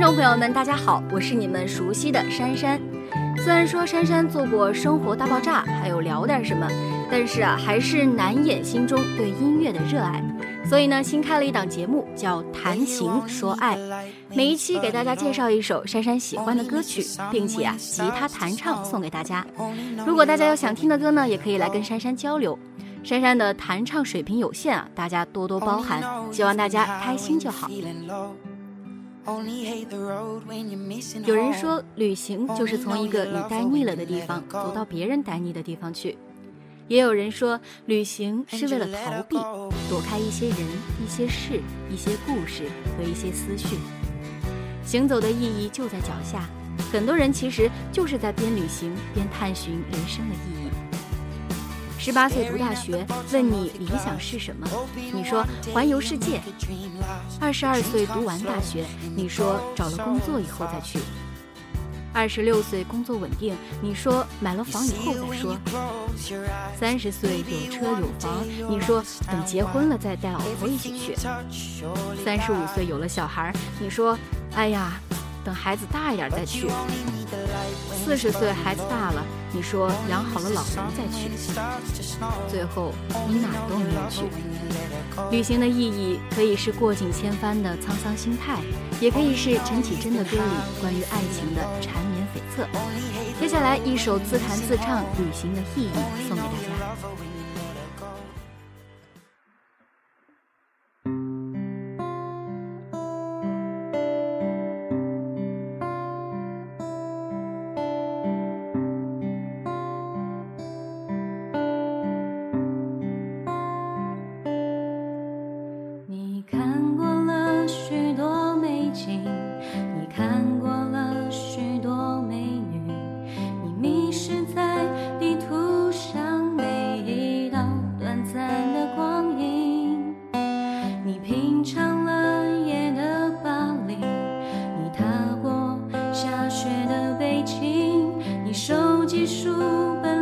观众朋友们，大家好，我是你们熟悉的珊珊。虽然说珊珊做过《生活大爆炸》，还有聊点什么，但是啊，还是难掩心中对音乐的热爱。所以呢，新开了一档节目，叫《谈情说爱》，每一期给大家介绍一首珊珊喜欢的歌曲，并且啊，吉他弹唱送给大家。如果大家有想听的歌呢，也可以来跟珊珊交流。珊珊的弹唱水平有限啊，大家多多包涵，希望大家开心就好。有人说，旅行就是从一个你待腻了的地方走到别人待腻的地方去；也有人说，旅行是为了逃避，躲开一些人、一些事、一些故事和一些思绪。行走的意义就在脚下，很多人其实就是在边旅行边探寻人生的意义。十八岁读大学，问你理想是什么？你说环游世界。二十二岁读完大学，你说找了工作以后再去。二十六岁工作稳定，你说买了房以后再说。三十岁有车有房，你说等结婚了再带老婆一起去。三十五岁有了小孩，你说哎呀，等孩子大一点再去。四十岁孩子大了，你说养好了老人再去，最后你哪都没有去。旅行的意义可以是过尽千帆的沧桑心态，也可以是陈绮贞的歌里关于爱情的缠绵悱恻。接下来一首自弹自唱旅行的意义送给大家。书本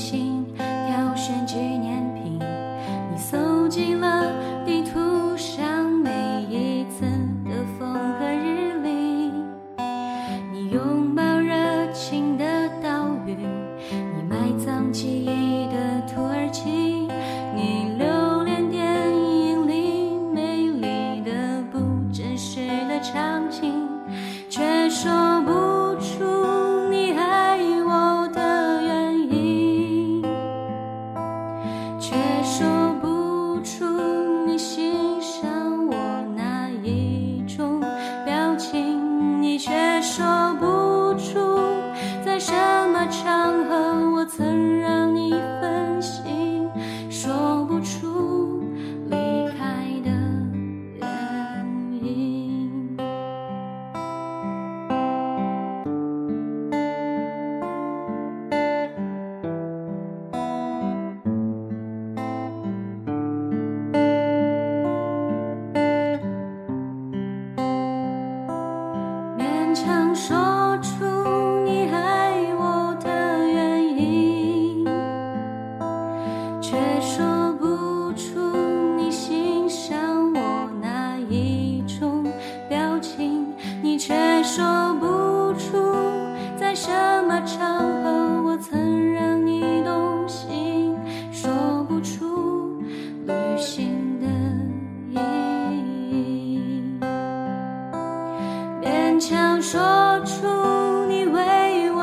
心挑选纪念品你搜集了地图上每一次的风和日丽你拥抱热情的岛屿你埋葬记忆的土耳其你留恋电影里美丽的不真实的场景却说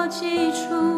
记住。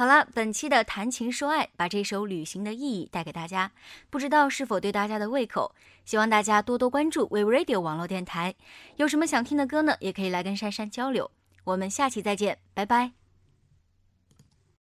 好了，本期的谈情说爱把这首《旅行的意义》带给大家，不知道是否对大家的胃口？希望大家多多关注 We Radio 网络电台，有什么想听的歌呢？也可以来跟珊珊交流。我们下期再见，拜拜。